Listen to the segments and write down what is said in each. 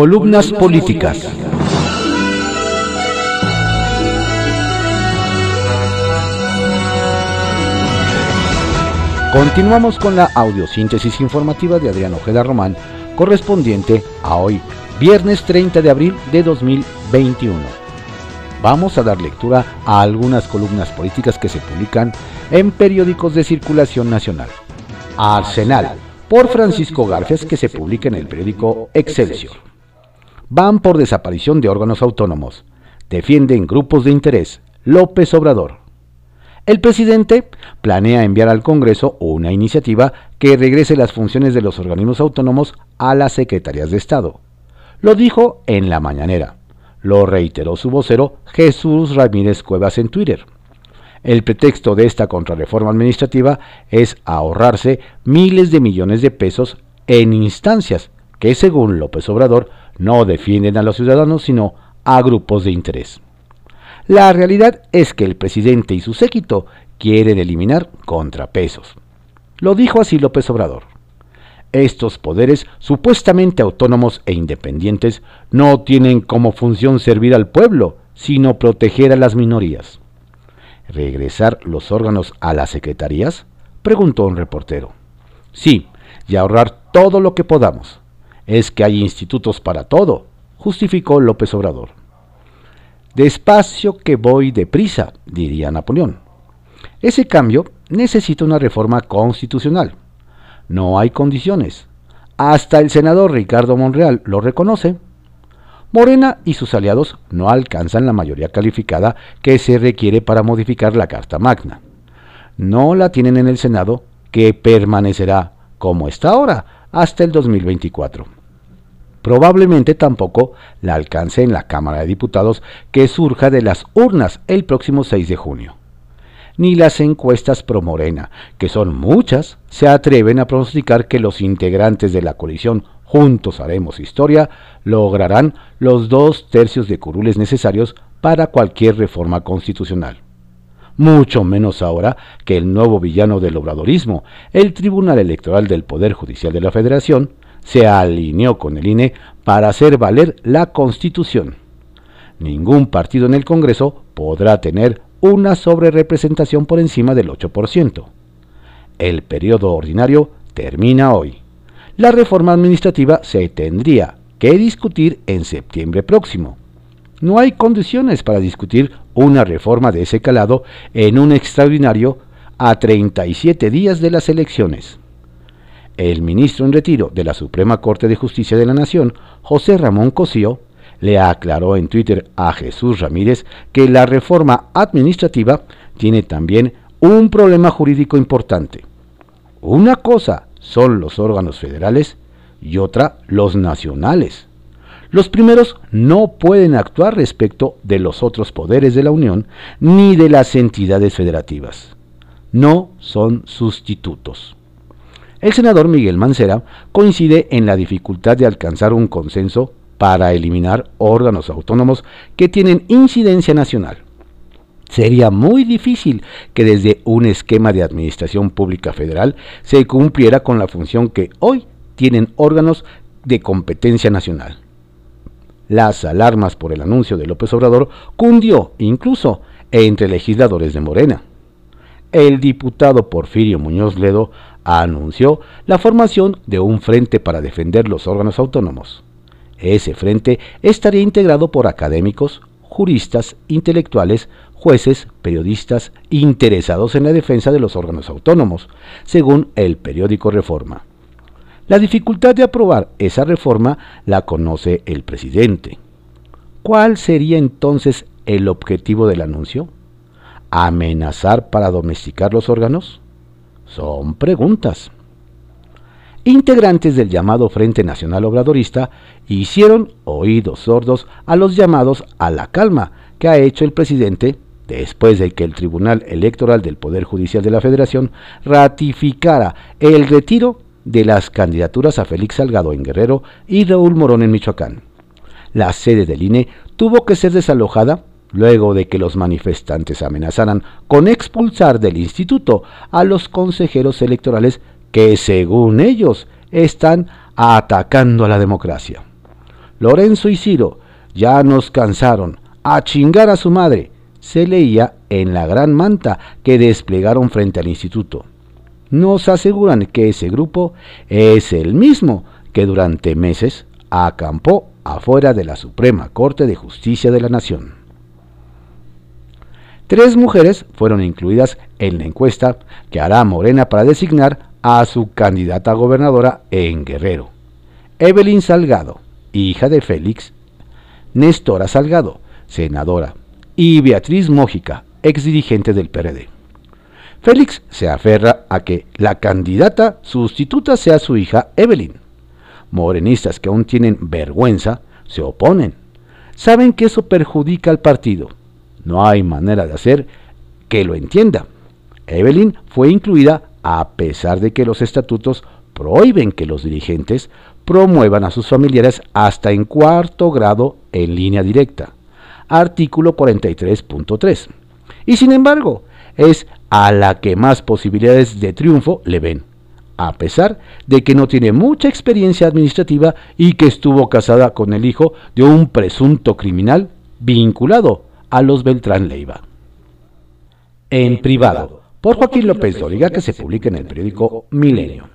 Columnas políticas. Continuamos con la audiosíntesis informativa de Adrián Ojeda Román, correspondiente a hoy, viernes 30 de abril de 2021. Vamos a dar lectura a algunas columnas políticas que se publican en periódicos de circulación nacional. Arsenal, por Francisco Garfias, que se publica en el periódico Excelsior. Van por desaparición de órganos autónomos. Defienden grupos de interés. López Obrador. El presidente planea enviar al Congreso una iniciativa que regrese las funciones de los organismos autónomos a las secretarías de Estado. Lo dijo en la mañanera. Lo reiteró su vocero Jesús Ramírez Cuevas en Twitter. El pretexto de esta contrarreforma administrativa es ahorrarse miles de millones de pesos en instancias que, según López Obrador, no defienden a los ciudadanos, sino a grupos de interés. La realidad es que el presidente y su séquito quieren eliminar contrapesos. Lo dijo así López Obrador. Estos poderes supuestamente autónomos e independientes no tienen como función servir al pueblo, sino proteger a las minorías. ¿Regresar los órganos a las secretarías? preguntó un reportero. Sí, y ahorrar todo lo que podamos. Es que hay institutos para todo, justificó López Obrador. Despacio que voy deprisa, diría Napoleón. Ese cambio necesita una reforma constitucional. No hay condiciones. Hasta el senador Ricardo Monreal lo reconoce. Morena y sus aliados no alcanzan la mayoría calificada que se requiere para modificar la Carta Magna. No la tienen en el Senado, que permanecerá como está ahora hasta el 2024 probablemente tampoco la alcance en la Cámara de Diputados que surja de las urnas el próximo 6 de junio. Ni las encuestas pro Morena, que son muchas, se atreven a pronosticar que los integrantes de la coalición Juntos Haremos Historia lograrán los dos tercios de curules necesarios para cualquier reforma constitucional. Mucho menos ahora que el nuevo villano del obradorismo, el Tribunal Electoral del Poder Judicial de la Federación, se alineó con el INE para hacer valer la Constitución. Ningún partido en el Congreso podrá tener una sobrerepresentación por encima del 8%. El periodo ordinario termina hoy. La reforma administrativa se tendría que discutir en septiembre próximo. No hay condiciones para discutir una reforma de ese calado en un extraordinario a 37 días de las elecciones el ministro en retiro de la Suprema Corte de Justicia de la Nación, José Ramón Cosío, le aclaró en Twitter a Jesús Ramírez que la reforma administrativa tiene también un problema jurídico importante. Una cosa son los órganos federales y otra los nacionales. Los primeros no pueden actuar respecto de los otros poderes de la Unión ni de las entidades federativas. No son sustitutos. El senador Miguel Mancera coincide en la dificultad de alcanzar un consenso para eliminar órganos autónomos que tienen incidencia nacional. Sería muy difícil que desde un esquema de administración pública federal se cumpliera con la función que hoy tienen órganos de competencia nacional. Las alarmas por el anuncio de López Obrador cundió incluso entre legisladores de Morena. El diputado Porfirio Muñoz Ledo anunció la formación de un frente para defender los órganos autónomos. Ese frente estaría integrado por académicos, juristas, intelectuales, jueces, periodistas interesados en la defensa de los órganos autónomos, según el periódico Reforma. La dificultad de aprobar esa reforma la conoce el presidente. ¿Cuál sería entonces el objetivo del anuncio? ¿Amenazar para domesticar los órganos? Son preguntas. Integrantes del llamado Frente Nacional Obradorista hicieron oídos sordos a los llamados a la calma que ha hecho el presidente después de que el Tribunal Electoral del Poder Judicial de la Federación ratificara el retiro de las candidaturas a Félix Salgado en Guerrero y Raúl Morón en Michoacán. La sede del INE tuvo que ser desalojada luego de que los manifestantes amenazaran con expulsar del instituto a los consejeros electorales que, según ellos, están atacando a la democracia. Lorenzo y Ciro, ya nos cansaron, a chingar a su madre, se leía en la gran manta que desplegaron frente al instituto. Nos aseguran que ese grupo es el mismo que durante meses acampó afuera de la Suprema Corte de Justicia de la Nación. Tres mujeres fueron incluidas en la encuesta que hará Morena para designar a su candidata a gobernadora en Guerrero. Evelyn Salgado, hija de Félix, Néstora Salgado, senadora, y Beatriz Mójica, ex dirigente del PRD. Félix se aferra a que la candidata sustituta sea su hija Evelyn. Morenistas que aún tienen vergüenza se oponen. Saben que eso perjudica al partido. No hay manera de hacer que lo entienda. Evelyn fue incluida a pesar de que los estatutos prohíben que los dirigentes promuevan a sus familiares hasta en cuarto grado en línea directa. Artículo 43.3. Y sin embargo, es a la que más posibilidades de triunfo le ven, a pesar de que no tiene mucha experiencia administrativa y que estuvo casada con el hijo de un presunto criminal vinculado a los Beltrán Leiva. En privado, por Joaquín López Dóriga, que se publica en el periódico Milenio.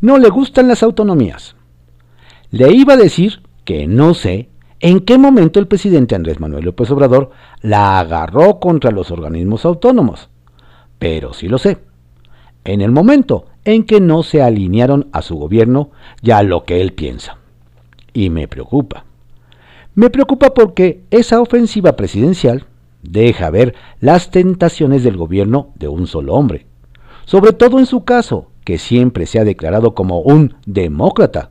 No le gustan las autonomías. Le iba a decir que no sé en qué momento el presidente Andrés Manuel López Obrador la agarró contra los organismos autónomos, pero sí lo sé. En el momento en que no se alinearon a su gobierno y a lo que él piensa. Y me preocupa. Me preocupa porque esa ofensiva presidencial deja ver las tentaciones del gobierno de un solo hombre, sobre todo en su caso, que siempre se ha declarado como un demócrata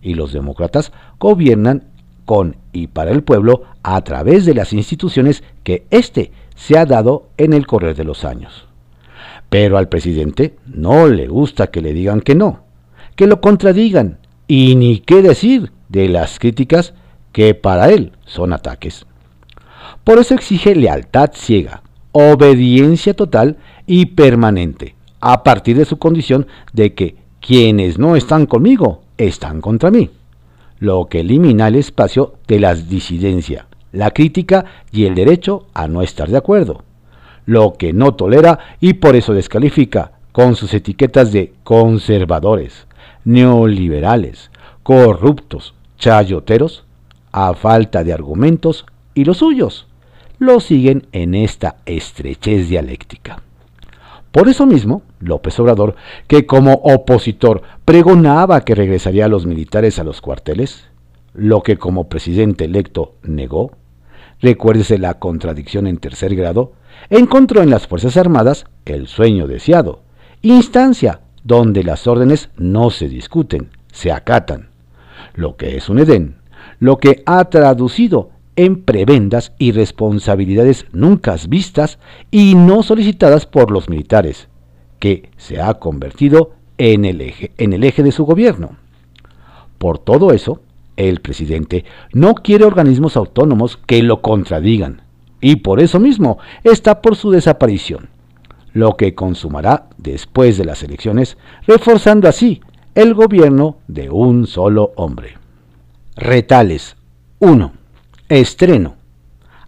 y los demócratas gobiernan con y para el pueblo a través de las instituciones que éste se ha dado en el correr de los años. Pero al presidente no le gusta que le digan que no, que lo contradigan y ni qué decir de las críticas que para él son ataques. Por eso exige lealtad ciega, obediencia total y permanente, a partir de su condición de que quienes no están conmigo están contra mí, lo que elimina el espacio de la disidencia, la crítica y el derecho a no estar de acuerdo, lo que no tolera y por eso descalifica con sus etiquetas de conservadores, neoliberales, corruptos, chayoteros, a falta de argumentos y los suyos lo siguen en esta estrechez dialéctica. Por eso mismo, López Obrador, que como opositor pregonaba que regresaría a los militares a los cuarteles, lo que como presidente electo negó, recuérdese la contradicción en tercer grado, encontró en las Fuerzas Armadas el sueño deseado, instancia donde las órdenes no se discuten, se acatan, lo que es un Edén, lo que ha traducido en prebendas y responsabilidades nunca vistas y no solicitadas por los militares, que se ha convertido en el eje, en el eje de su gobierno. Por todo eso, el presidente no quiere organismos autónomos que lo contradigan, y por eso mismo está por su desaparición, lo que consumará después de las elecciones, reforzando así el gobierno de un solo hombre. Retales 1. Estreno.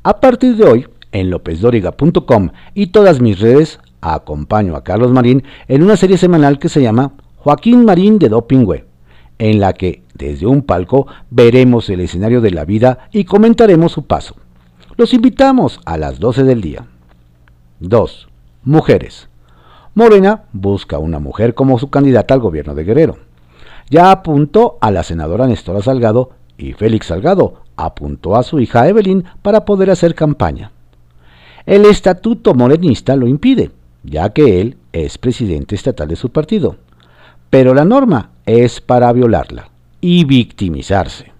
A partir de hoy, en lopezdoriga.com y todas mis redes, acompaño a Carlos Marín en una serie semanal que se llama Joaquín Marín de Dopingüe, en la que desde un palco veremos el escenario de la vida y comentaremos su paso. Los invitamos a las 12 del día. 2. Mujeres. Morena busca una mujer como su candidata al gobierno de Guerrero. Ya apuntó a la senadora Nestora Salgado y Félix Salgado apuntó a su hija Evelyn para poder hacer campaña. El estatuto morenista lo impide, ya que él es presidente estatal de su partido. Pero la norma es para violarla y victimizarse.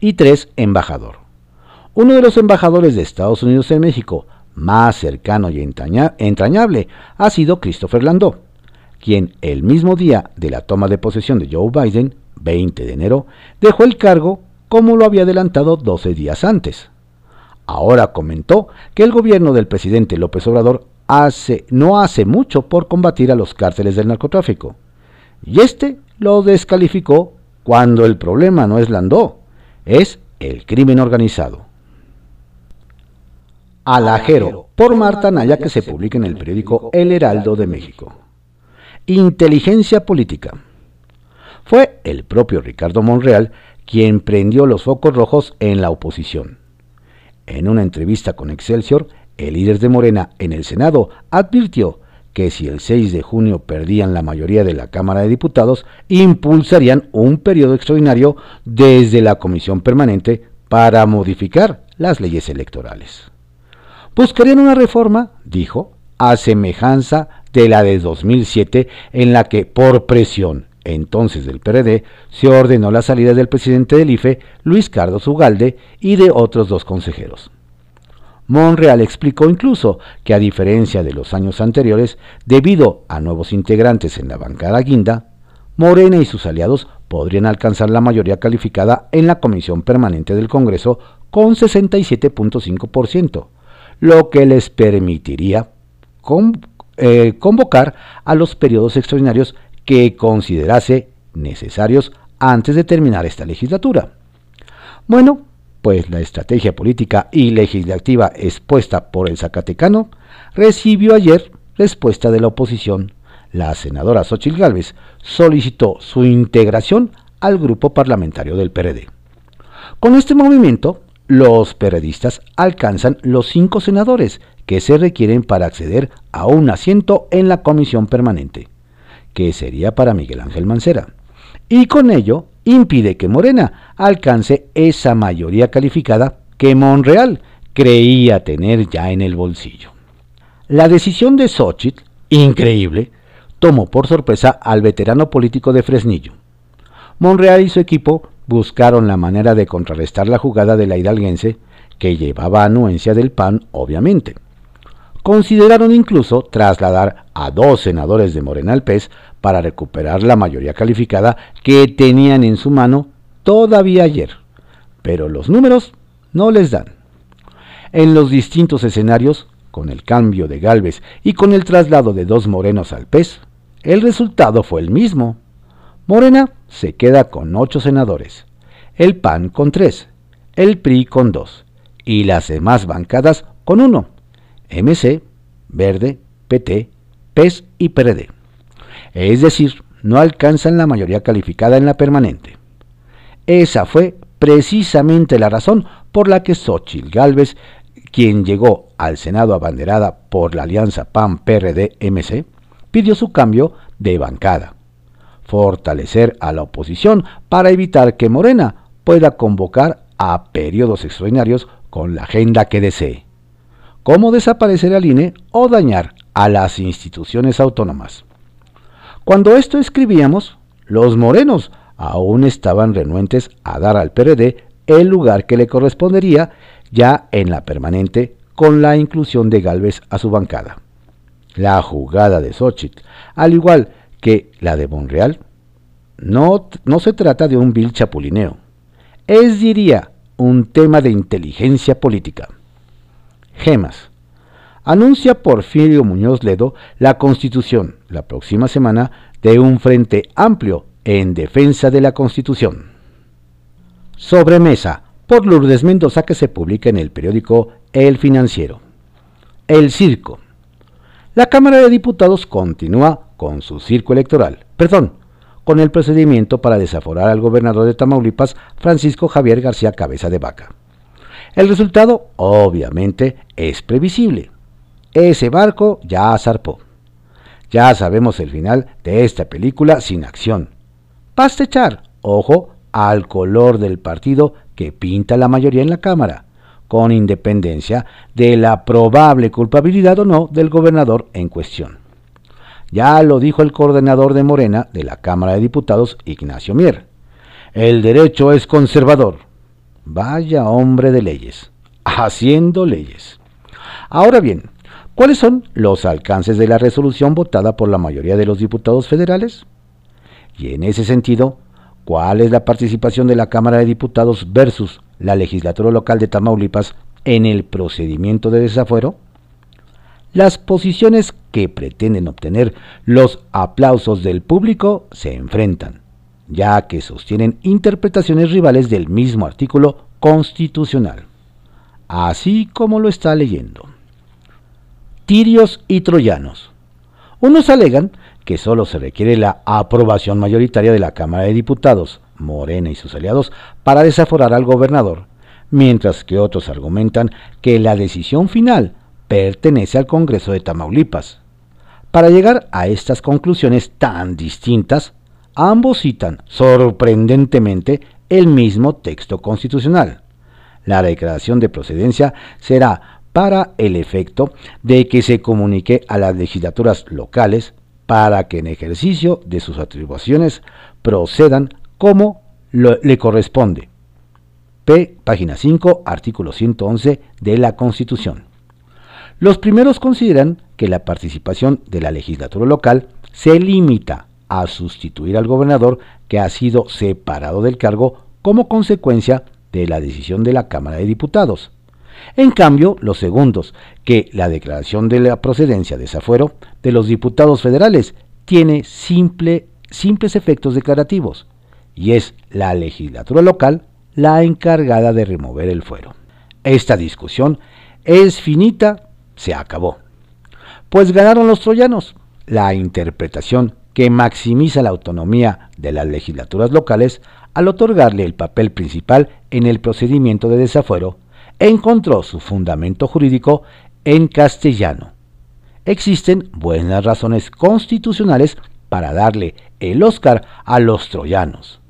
Y tres, embajador. Uno de los embajadores de Estados Unidos en México más cercano y entrañable ha sido Christopher Landau, quien el mismo día de la toma de posesión de Joe Biden, 20 de enero, dejó el cargo como lo había adelantado 12 días antes. Ahora comentó que el gobierno del presidente López Obrador hace, no hace mucho por combatir a los cárteles del narcotráfico. Y este lo descalificó cuando el problema no es Landó, es el crimen organizado. Alajero, por Marta Naya, que se publica en el periódico El Heraldo de México. Inteligencia política. Fue el propio Ricardo Monreal quien prendió los focos rojos en la oposición. En una entrevista con Excelsior, el líder de Morena en el Senado advirtió que si el 6 de junio perdían la mayoría de la Cámara de Diputados, impulsarían un periodo extraordinario desde la Comisión Permanente para modificar las leyes electorales. Buscarían una reforma, dijo, a semejanza de la de 2007 en la que por presión entonces del PRD se ordenó la salida del presidente del IFE, Luis Carlos Ugalde, y de otros dos consejeros. Monreal explicó incluso que a diferencia de los años anteriores, debido a nuevos integrantes en la bancada guinda, Morena y sus aliados podrían alcanzar la mayoría calificada en la Comisión Permanente del Congreso con 67.5%, lo que les permitiría eh, convocar a los periodos extraordinarios que considerase necesarios antes de terminar esta legislatura. Bueno, pues la estrategia política y legislativa expuesta por el Zacatecano recibió ayer respuesta de la oposición. La senadora Xochitl Gálvez solicitó su integración al grupo parlamentario del PRD. Con este movimiento, los periodistas alcanzan los cinco senadores que se requieren para acceder a un asiento en la comisión permanente, que sería para Miguel Ángel Mancera. Y con ello impide que Morena alcance esa mayoría calificada que Monreal creía tener ya en el bolsillo. La decisión de Xochitl, increíble, tomó por sorpresa al veterano político de Fresnillo. Monreal y su equipo buscaron la manera de contrarrestar la jugada de la hidalguense, que llevaba anuencia del PAN, obviamente. Consideraron incluso trasladar a dos senadores de Morena al PES para recuperar la mayoría calificada que tenían en su mano todavía ayer, pero los números no les dan. En los distintos escenarios, con el cambio de Galvez y con el traslado de dos morenos al PES, el resultado fue el mismo. Morena se queda con ocho senadores, el PAN con tres, el PRI con dos y las demás bancadas con uno, MC, Verde, PT, PES y PRD es decir, no alcanzan la mayoría calificada en la permanente. Esa fue precisamente la razón por la que Xochitl Gálvez, quien llegó al Senado abanderada por la alianza PAN-PRD-MC, pidió su cambio de bancada. Fortalecer a la oposición para evitar que Morena pueda convocar a periodos extraordinarios con la agenda que desee, como desaparecer al INE o dañar a las instituciones autónomas. Cuando esto escribíamos, los morenos aún estaban renuentes a dar al PRD el lugar que le correspondería ya en la permanente con la inclusión de Galvez a su bancada. La jugada de Xochitl, al igual que la de Monreal, no, no se trata de un vil chapulineo, es diría un tema de inteligencia política. Gemas anuncia Porfirio Muñoz Ledo la constitución la próxima semana de un frente amplio en defensa de la constitución. Sobremesa por Lourdes Mendoza que se publica en el periódico El Financiero. El circo. La Cámara de Diputados continúa con su circo electoral, perdón, con el procedimiento para desaforar al gobernador de Tamaulipas, Francisco Javier García Cabeza de Vaca. El resultado, obviamente, es previsible ese barco ya zarpó. Ya sabemos el final de esta película sin acción. Basta echar, ojo, al color del partido que pinta la mayoría en la Cámara, con independencia de la probable culpabilidad o no del gobernador en cuestión. Ya lo dijo el coordinador de Morena de la Cámara de Diputados, Ignacio Mier. El derecho es conservador. Vaya hombre de leyes, haciendo leyes. Ahora bien, ¿Cuáles son los alcances de la resolución votada por la mayoría de los diputados federales? Y en ese sentido, ¿cuál es la participación de la Cámara de Diputados versus la legislatura local de Tamaulipas en el procedimiento de desafuero? Las posiciones que pretenden obtener los aplausos del público se enfrentan. Ya que sostienen interpretaciones rivales del mismo artículo constitucional, así como lo está leyendo. Tirios y troyanos. Unos alegan que solo se requiere la aprobación mayoritaria de la Cámara de Diputados, Morena y sus aliados, para desaforar al gobernador, mientras que otros argumentan que la decisión final pertenece al Congreso de Tamaulipas. Para llegar a estas conclusiones tan distintas, ambos citan sorprendentemente el mismo texto constitucional. La declaración de procedencia será para el efecto de que se comunique a las legislaturas locales para que en ejercicio de sus atribuciones procedan como le corresponde. P. Página 5, artículo 111 de la Constitución. Los primeros consideran que la participación de la legislatura local se limita a sustituir al gobernador que ha sido separado del cargo como consecuencia de la decisión de la Cámara de Diputados. En cambio, los segundos, que la declaración de la procedencia de desafuero de los diputados federales tiene simple, simples efectos declarativos, y es la legislatura local la encargada de remover el fuero. Esta discusión es finita, se acabó. Pues ganaron los troyanos. La interpretación que maximiza la autonomía de las legislaturas locales al otorgarle el papel principal en el procedimiento de desafuero, encontró su fundamento jurídico en castellano. Existen buenas razones constitucionales para darle el Oscar a los troyanos.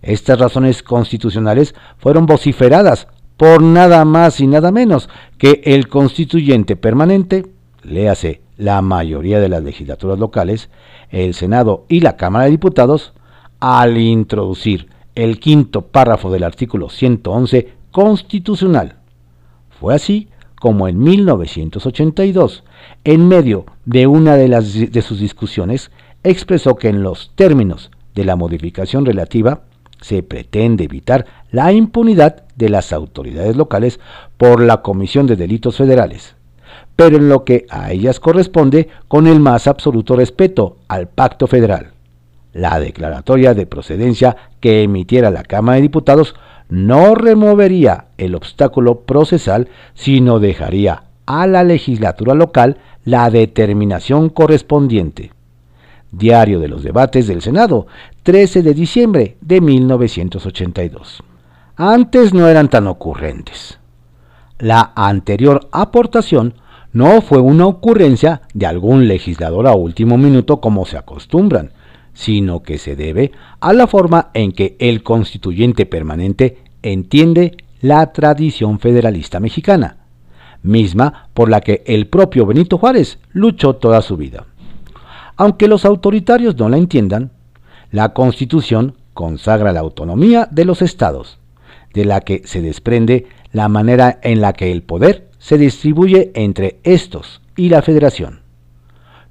Estas razones constitucionales fueron vociferadas por nada más y nada menos que el constituyente permanente, léase la mayoría de las legislaturas locales, el Senado y la Cámara de Diputados, al introducir el quinto párrafo del artículo 111 constitucional. Fue así como en 1982, en medio de una de, las, de sus discusiones, expresó que en los términos de la modificación relativa se pretende evitar la impunidad de las autoridades locales por la comisión de delitos federales, pero en lo que a ellas corresponde con el más absoluto respeto al pacto federal. La declaratoria de procedencia que emitiera la Cámara de Diputados no removería el obstáculo procesal, sino dejaría a la legislatura local la determinación correspondiente. Diario de los debates del Senado, 13 de diciembre de 1982. Antes no eran tan ocurrentes. La anterior aportación no fue una ocurrencia de algún legislador a último minuto como se acostumbran, sino que se debe a la forma en que el constituyente permanente entiende la tradición federalista mexicana, misma por la que el propio Benito Juárez luchó toda su vida. Aunque los autoritarios no la entiendan, la Constitución consagra la autonomía de los estados, de la que se desprende la manera en la que el poder se distribuye entre estos y la federación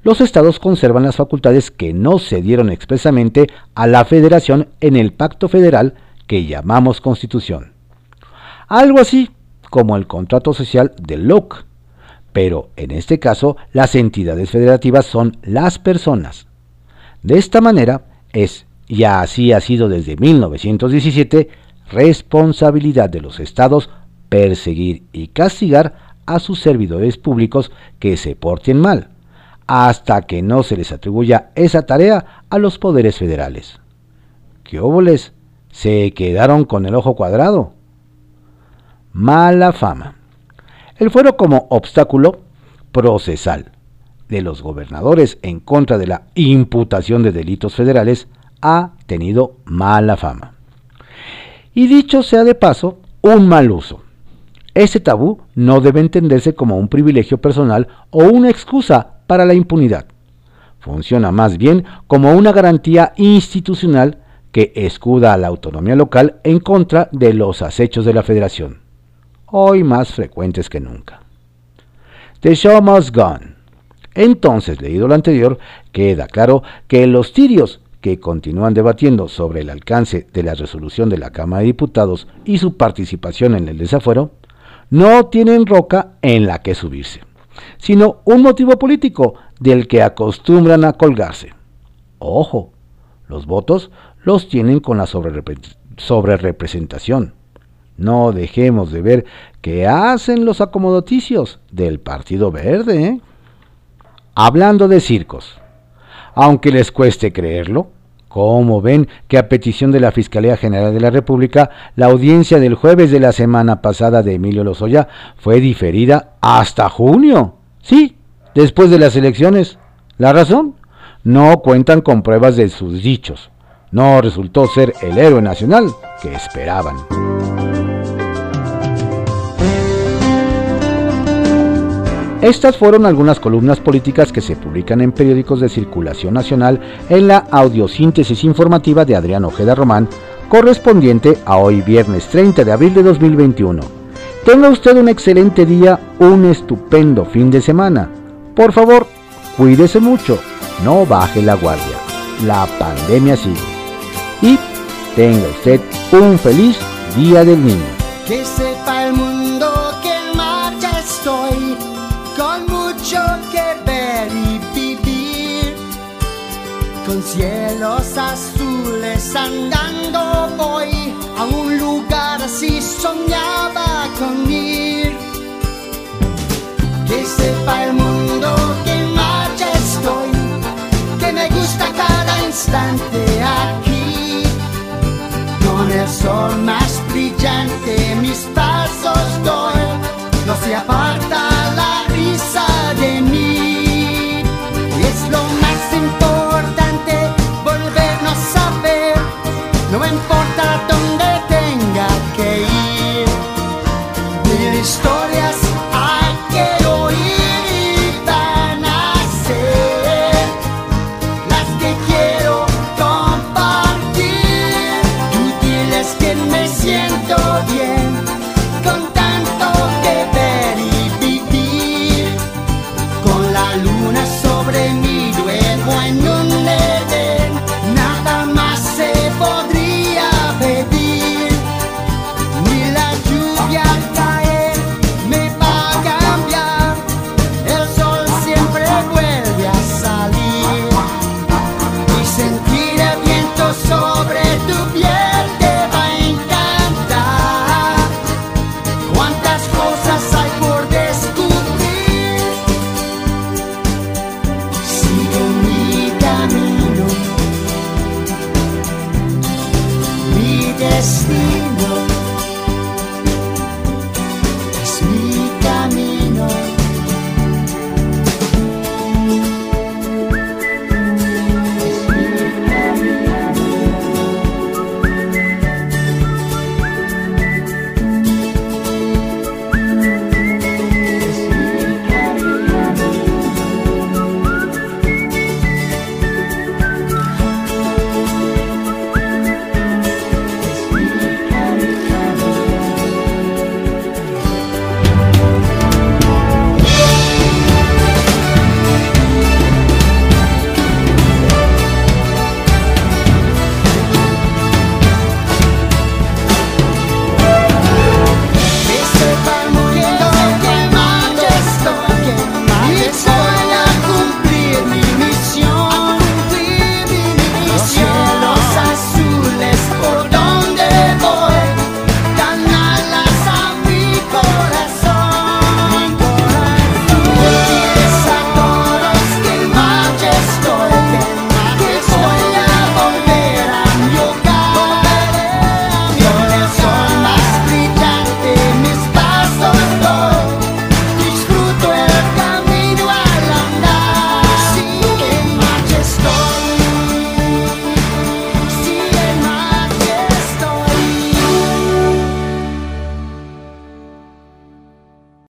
los estados conservan las facultades que no se dieron expresamente a la federación en el pacto federal que llamamos constitución. Algo así como el contrato social de Locke, pero en este caso las entidades federativas son las personas. De esta manera es, y así ha sido desde 1917, responsabilidad de los estados perseguir y castigar a sus servidores públicos que se porten mal hasta que no se les atribuya esa tarea a los poderes federales. ¿Qué óboles? Se quedaron con el ojo cuadrado. Mala fama. El fuero como obstáculo procesal de los gobernadores en contra de la imputación de delitos federales ha tenido mala fama. Y dicho sea de paso, un mal uso. Ese tabú no debe entenderse como un privilegio personal o una excusa para la impunidad. Funciona más bien como una garantía institucional que escuda a la autonomía local en contra de los acechos de la federación, hoy más frecuentes que nunca. The show must go Entonces, leído lo anterior, queda claro que los tirios que continúan debatiendo sobre el alcance de la resolución de la Cámara de Diputados y su participación en el desafuero, no tienen roca en la que subirse sino un motivo político del que acostumbran a colgarse. Ojo, los votos los tienen con la sobrerepresentación. No dejemos de ver qué hacen los acomodoticios del Partido Verde. ¿eh? Hablando de circos, aunque les cueste creerlo, como ven que a petición de la Fiscalía General de la República, la audiencia del jueves de la semana pasada de Emilio Lozoya fue diferida hasta junio? Sí, después de las elecciones. ¿La razón? No cuentan con pruebas de sus dichos. No resultó ser el héroe nacional que esperaban. Estas fueron algunas columnas políticas que se publican en periódicos de circulación nacional en la audiosíntesis informativa de Adrián Ojeda Román, correspondiente a hoy viernes 30 de abril de 2021. Tenga usted un excelente día, un estupendo fin de semana. Por favor, cuídese mucho, no baje la guardia. La pandemia sigue. Y tenga usted un feliz Día del Niño. Que sepa el mundo que marcha estoy mucho que ver y vivir. Con cielos azules andando voy a un lugar así soñaba con ir. Que sepa el mundo que en marcha estoy, que me gusta cada instante aquí. Con el sol más brillante mis pasos doy, no se aparta